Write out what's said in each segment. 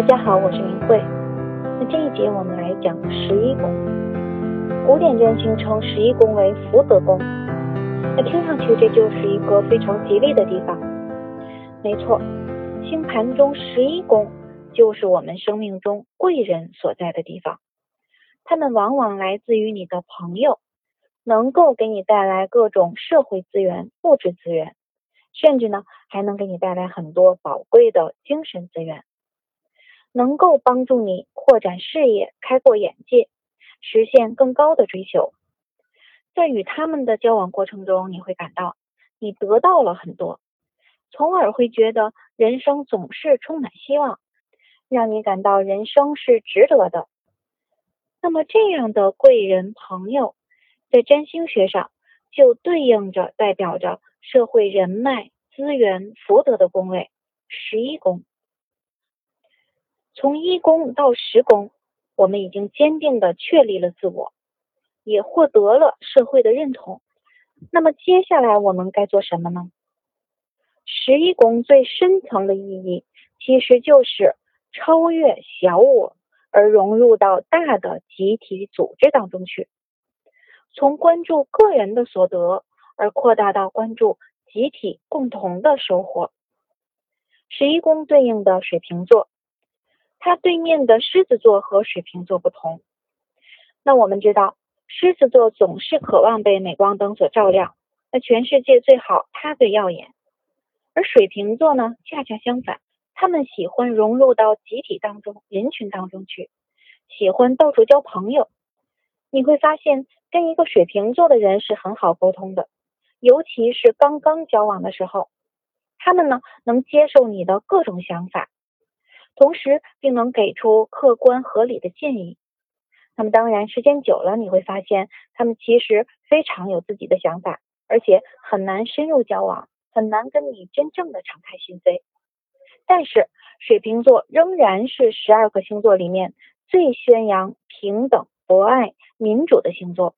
大家好，我是明慧。那这一节我们来讲十一宫。古典占星称十一宫为福德宫。那听上去这就是一个非常吉利的地方。没错，星盘中十一宫就是我们生命中贵人所在的地方。他们往往来自于你的朋友，能够给你带来各种社会资源、物质资源。甚至呢，还能给你带来很多宝贵的精神资源，能够帮助你扩展视野、开阔眼界，实现更高的追求。在与他们的交往过程中，你会感到你得到了很多，从而会觉得人生总是充满希望，让你感到人生是值得的。那么，这样的贵人朋友，在占星学上就对应着代表着。社会人脉、资源、福德的宫位，十一宫。从一宫到十宫，我们已经坚定的确立了自我，也获得了社会的认同。那么接下来我们该做什么呢？十一宫最深层的意义，其实就是超越小我，而融入到大的集体组织当中去，从关注个人的所得。而扩大到关注集体共同的收获。十一宫对应的水瓶座，它对面的狮子座和水瓶座不同。那我们知道，狮子座总是渴望被镁光灯所照亮，那全世界最好它最耀眼。而水瓶座呢，恰恰相反，他们喜欢融入到集体当中、人群当中去，喜欢到处交朋友。你会发现，跟一个水瓶座的人是很好沟通的。尤其是刚刚交往的时候，他们呢能接受你的各种想法，同时并能给出客观合理的建议。那么当然，时间久了你会发现，他们其实非常有自己的想法，而且很难深入交往，很难跟你真正的敞开心扉。但是水瓶座仍然是十二个星座里面最宣扬平等、博爱、民主的星座。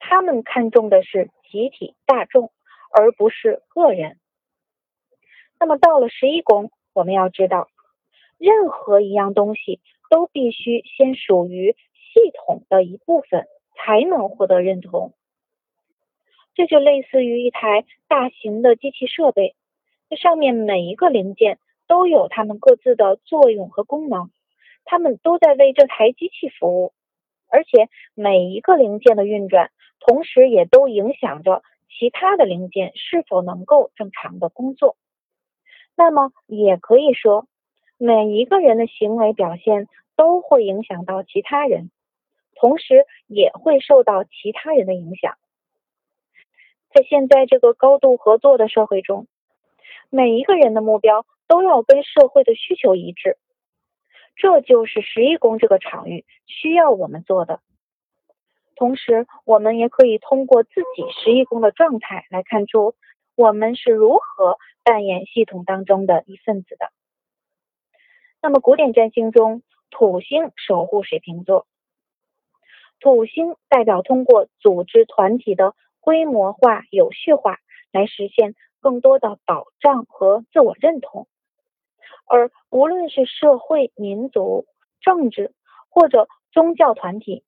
他们看重的是集体大众，而不是个人。那么到了十一宫，我们要知道，任何一样东西都必须先属于系统的一部分，才能获得认同。这就类似于一台大型的机器设备，这上面每一个零件都有它们各自的作用和功能，它们都在为这台机器服务，而且每一个零件的运转。同时，也都影响着其他的零件是否能够正常的工作。那么，也可以说，每一个人的行为表现都会影响到其他人，同时也会受到其他人的影响。在现在这个高度合作的社会中，每一个人的目标都要跟社会的需求一致。这就是十一宫这个场域需要我们做的。同时，我们也可以通过自己十一宫的状态来看出我们是如何扮演系统当中的一份子的。那么，古典占星中，土星守护水瓶座，土星代表通过组织团体的规模化、有序化来实现更多的保障和自我认同。而无论是社会、民族、政治或者宗教团体。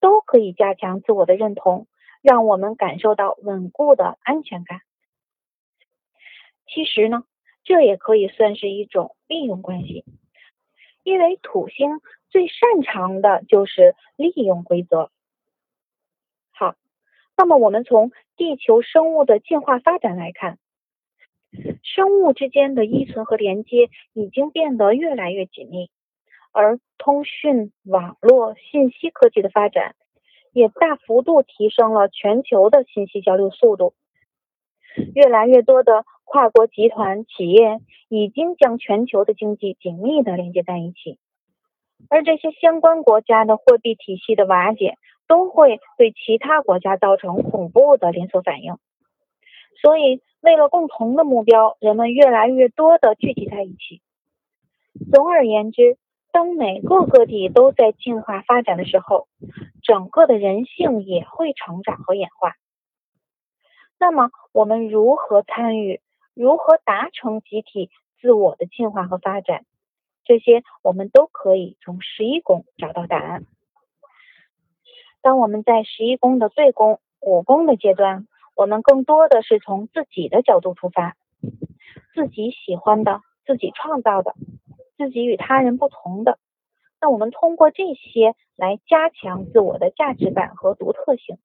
都可以加强自我的认同，让我们感受到稳固的安全感。其实呢，这也可以算是一种利用关系，因为土星最擅长的就是利用规则。好，那么我们从地球生物的进化发展来看，生物之间的依存和连接已经变得越来越紧密。而通讯、网络、信息科技的发展，也大幅度提升了全球的信息交流速度。越来越多的跨国集团企业已经将全球的经济紧密的连接在一起，而这些相关国家的货币体系的瓦解，都会对其他国家造成恐怖的连锁反应。所以，为了共同的目标，人们越来越多的聚集在一起。总而言之。当每个个体都在进化发展的时候，整个的人性也会成长和演化。那么，我们如何参与？如何达成集体自我的进化和发展？这些我们都可以从十一宫找到答案。当我们在十一宫的对宫、五宫的阶段，我们更多的是从自己的角度出发，自己喜欢的、自己创造的、自己与他人不同的。那我们通过这些来加强自我的价值感和独特性。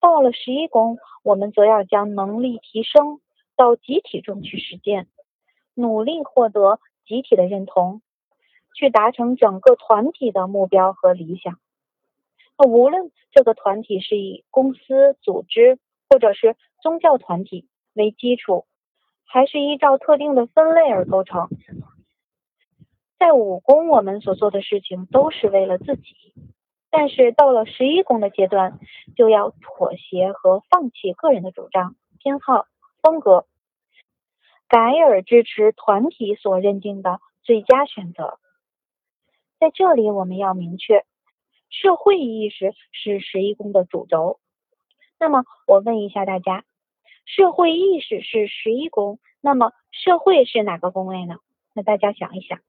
到了十一宫，我们则要将能力提升到集体中去实践，努力获得集体的认同，去达成整个团体的目标和理想。那无论这个团体是以公司、组织或者是宗教团体为基础，还是依照特定的分类而构成，在五宫我们所做的事情都是为了自己。但是到了十一宫的阶段，就要妥协和放弃个人的主张、偏好、风格，改而支持团体所认定的最佳选择。在这里，我们要明确，社会意识是十一宫的主轴。那么，我问一下大家，社会意识是十一宫，那么社会是哪个宫位呢？那大家想一想。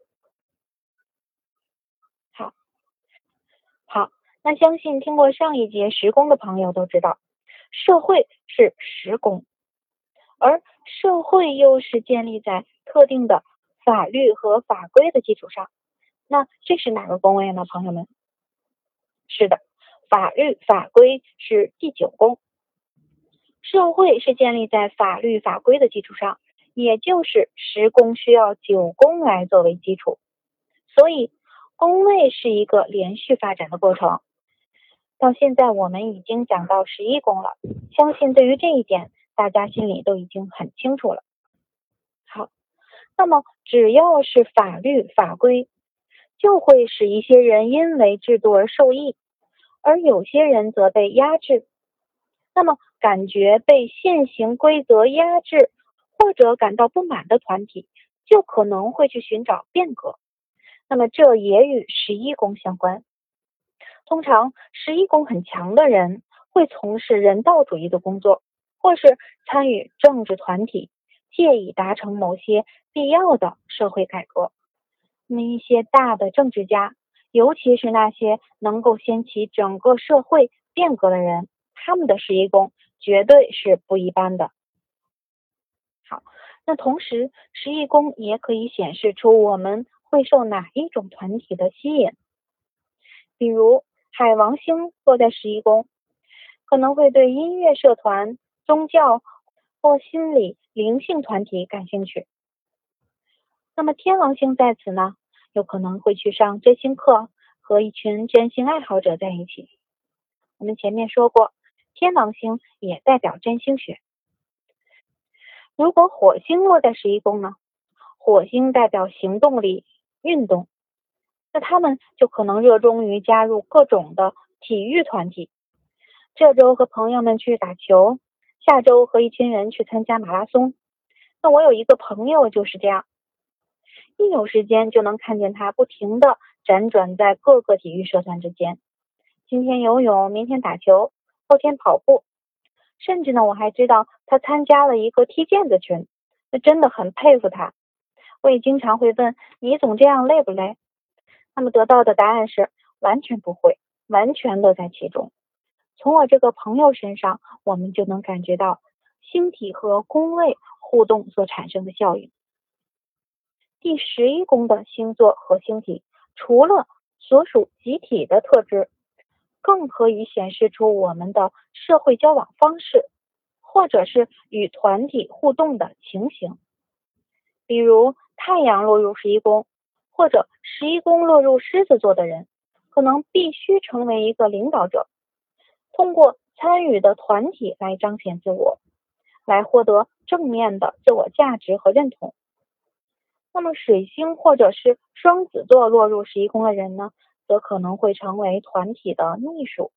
好，那相信听过上一节十宫的朋友都知道，社会是十宫，而社会又是建立在特定的法律和法规的基础上。那这是哪个宫位呢，朋友们？是的，法律法规是第九宫，社会是建立在法律法规的基础上，也就是十宫需要九宫来作为基础，所以。宫位是一个连续发展的过程，到现在我们已经讲到十一宫了，相信对于这一点大家心里都已经很清楚了。好，那么只要是法律法规，就会使一些人因为制度而受益，而有些人则被压制。那么感觉被现行规则压制或者感到不满的团体，就可能会去寻找变革。那么这也与十一宫相关。通常十一宫很强的人会从事人道主义的工作，或是参与政治团体，借以达成某些必要的社会改革。那么一些大的政治家，尤其是那些能够掀起整个社会变革的人，他们的十一宫绝对是不一般的。好，那同时十一宫也可以显示出我们。会受哪一种团体的吸引？比如海王星落在十一宫，可能会对音乐社团、宗教或心理灵性团体感兴趣。那么天王星在此呢，有可能会去上占星课，和一群占星爱好者在一起。我们前面说过，天王星也代表占星学。如果火星落在十一宫呢？火星代表行动力。运动，那他们就可能热衷于加入各种的体育团体。这周和朋友们去打球，下周和一群人去参加马拉松。那我有一个朋友就是这样，一有时间就能看见他不停的辗转在各个体育社团之间。今天游泳，明天打球，后天跑步，甚至呢，我还知道他参加了一个踢毽子群。那真的很佩服他。我也经常会问你总这样累不累？那么得到的答案是完全不会，完全乐在其中。从我这个朋友身上，我们就能感觉到星体和宫位互动所产生的效应。第十一宫的星座和星体，除了所属集体的特质，更可以显示出我们的社会交往方式，或者是与团体互动的情形，比如。太阳落入十一宫，或者十一宫落入狮子座的人，可能必须成为一个领导者，通过参与的团体来彰显自我，来获得正面的自我价值和认同。那么水星或者是双子座落入十一宫的人呢，则可能会成为团体的秘书，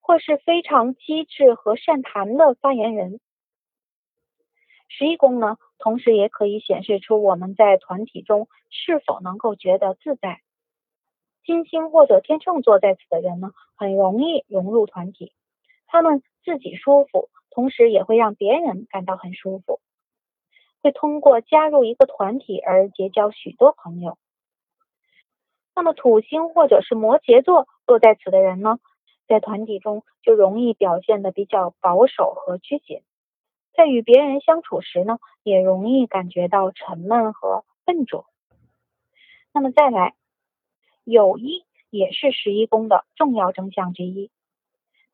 或是非常机智和善谈的发言人。十一宫呢，同时也可以显示出我们在团体中是否能够觉得自在。金星或者天秤座在此的人呢，很容易融入团体，他们自己舒服，同时也会让别人感到很舒服，会通过加入一个团体而结交许多朋友。那么土星或者是摩羯座落在此的人呢，在团体中就容易表现的比较保守和拘谨，在与别人相处时呢，也容易感觉到沉闷和笨拙。那么再来，友谊也是十一宫的重要征象之一。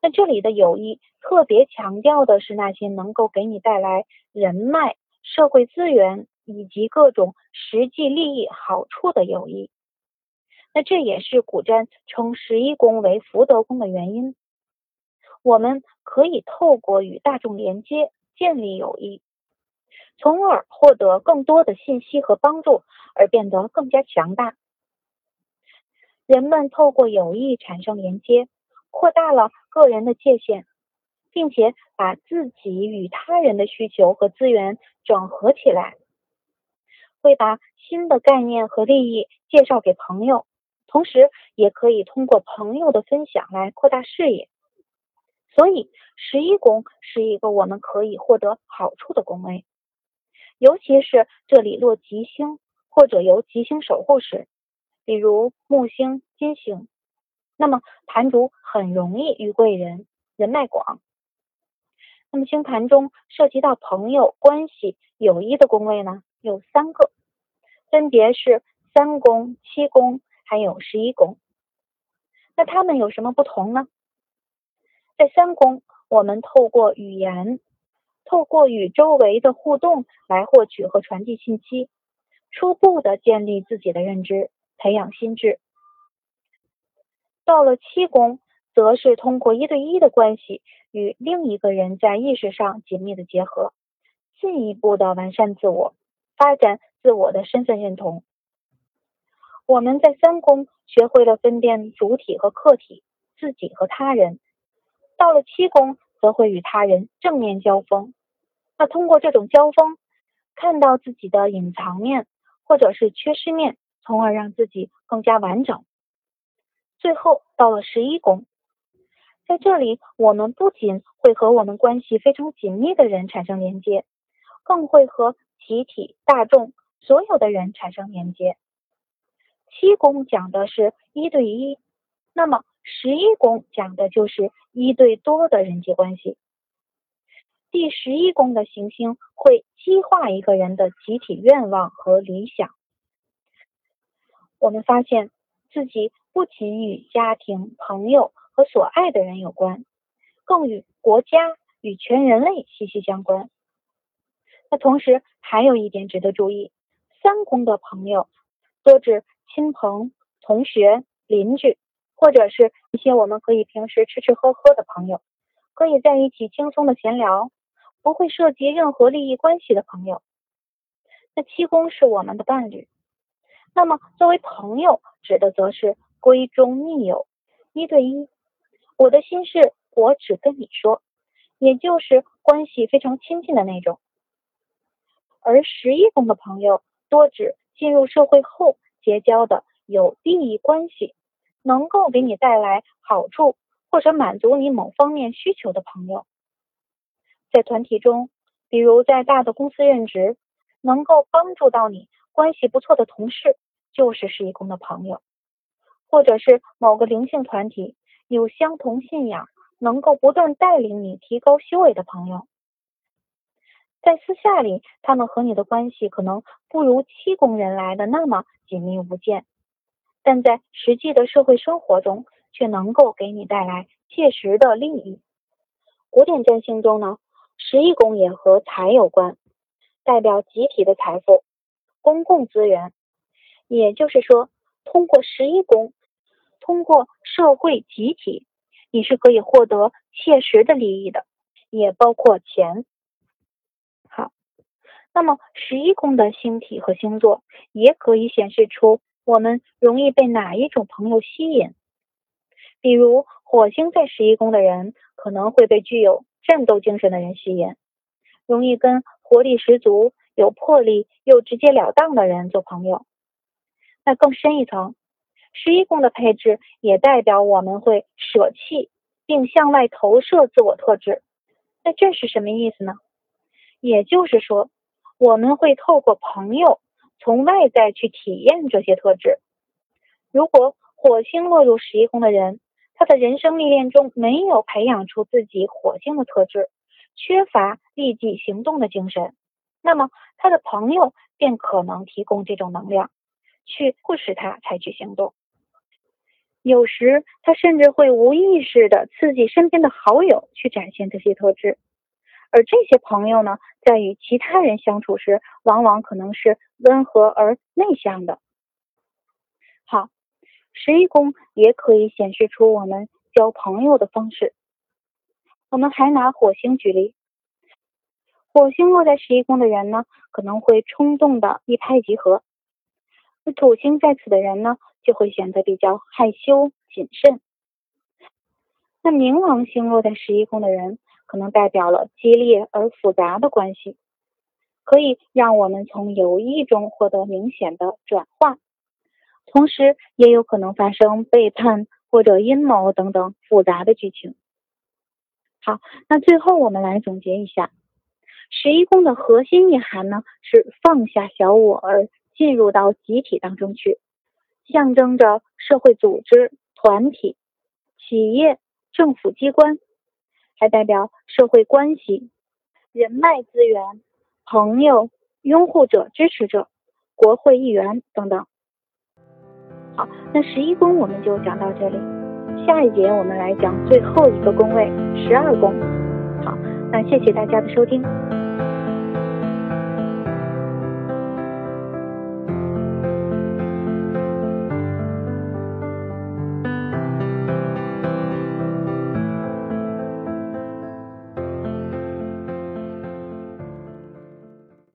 那这里的友谊特别强调的是那些能够给你带来人脉、社会资源以及各种实际利益好处的友谊。那这也是古占称十一宫为福德宫的原因。我们可以透过与大众连接建立友谊，从而获得更多的信息和帮助，而变得更加强大。人们透过友谊产生连接，扩大了个人的界限，并且把自己与他人的需求和资源整合起来，会把新的概念和利益介绍给朋友。同时，也可以通过朋友的分享来扩大视野。所以，十一宫是一个我们可以获得好处的宫位，尤其是这里落吉星或者由吉星守护时，比如木星、金星，那么盘主很容易遇贵人，人脉广。那么星盘中涉及到朋友关系、友谊的宫位呢，有三个，分别是三宫、七宫。还有十一宫，那他们有什么不同呢？在三宫，我们透过语言，透过与周围的互动来获取和传递信息，初步的建立自己的认知，培养心智。到了七宫，则是通过一对一的关系与另一个人在意识上紧密的结合，进一步的完善自我，发展自我的身份认同。我们在三宫学会了分辨主体和客体，自己和他人。到了七宫，则会与他人正面交锋。那通过这种交锋，看到自己的隐藏面或者是缺失面，从而让自己更加完整。最后到了十一宫，在这里，我们不仅会和我们关系非常紧密的人产生连接，更会和集体、大众所有的人产生连接。七宫讲的是一对一，那么十一宫讲的就是一对多的人际关系。第十一宫的行星会激化一个人的集体愿望和理想。我们发现自己不仅与家庭、朋友和所爱的人有关，更与国家、与全人类息息相关。那同时还有一点值得注意：三宫的朋友多指。亲朋、同学、邻居，或者是一些我们可以平时吃吃喝喝的朋友，可以在一起轻松的闲聊，不会涉及任何利益关系的朋友。那七宫是我们的伴侣，那么作为朋友，指的则是闺中密友，一对一，我的心事我只跟你说，也就是关系非常亲近的那种。而十一宫的朋友，多指进入社会后。结交的有利益关系，能够给你带来好处或者满足你某方面需求的朋友，在团体中，比如在大的公司任职，能够帮助到你关系不错的同事，就是十一宫的朋友；或者是某个灵性团体有相同信仰，能够不断带领你提高修为的朋友。在私下里，他们和你的关系可能不如七宫人来的那么。紧密无间，但在实际的社会生活中，却能够给你带来切实的利益。古典占星中呢，十一宫也和财有关，代表集体的财富、公共资源。也就是说，通过十一宫，通过社会集体，你是可以获得切实的利益的，也包括钱。好那么，十一宫的星体和星座也可以显示出我们容易被哪一种朋友吸引。比如，火星在十一宫的人可能会被具有战斗精神的人吸引，容易跟活力十足、有魄力又直截了当的人做朋友。那更深一层，十一宫的配置也代表我们会舍弃并向外投射自我特质。那这是什么意思呢？也就是说。我们会透过朋友从外在去体验这些特质。如果火星落入十一宫的人，他的人生历练中没有培养出自己火星的特质，缺乏立即行动的精神，那么他的朋友便可能提供这种能量，去迫使他采取行动。有时他甚至会无意识的刺激身边的好友去展现这些特质，而这些朋友呢，在与其他人相处时，往往可能是温和而内向的。好。十一宫也可以显示出我们交朋友的方式。我们还拿火星举例，火星落在十一宫的人呢，可能会冲动的一拍即合；而土星在此的人呢，就会显得比较害羞谨慎。那冥王星落在十一宫的人，可能代表了激烈而复杂的关系，可以让我们从友谊中获得明显的转化。同时，也有可能发生背叛或者阴谋等等复杂的剧情。好，那最后我们来总结一下，十一宫的核心意涵呢是放下小我而进入到集体当中去，象征着社会组织、团体、企业、政府机关，还代表社会关系、人脉资源、朋友、拥护者、支持者、国会议员等等。好，那十一宫我们就讲到这里，下一节我们来讲最后一个宫位十二宫。好，那谢谢大家的收听。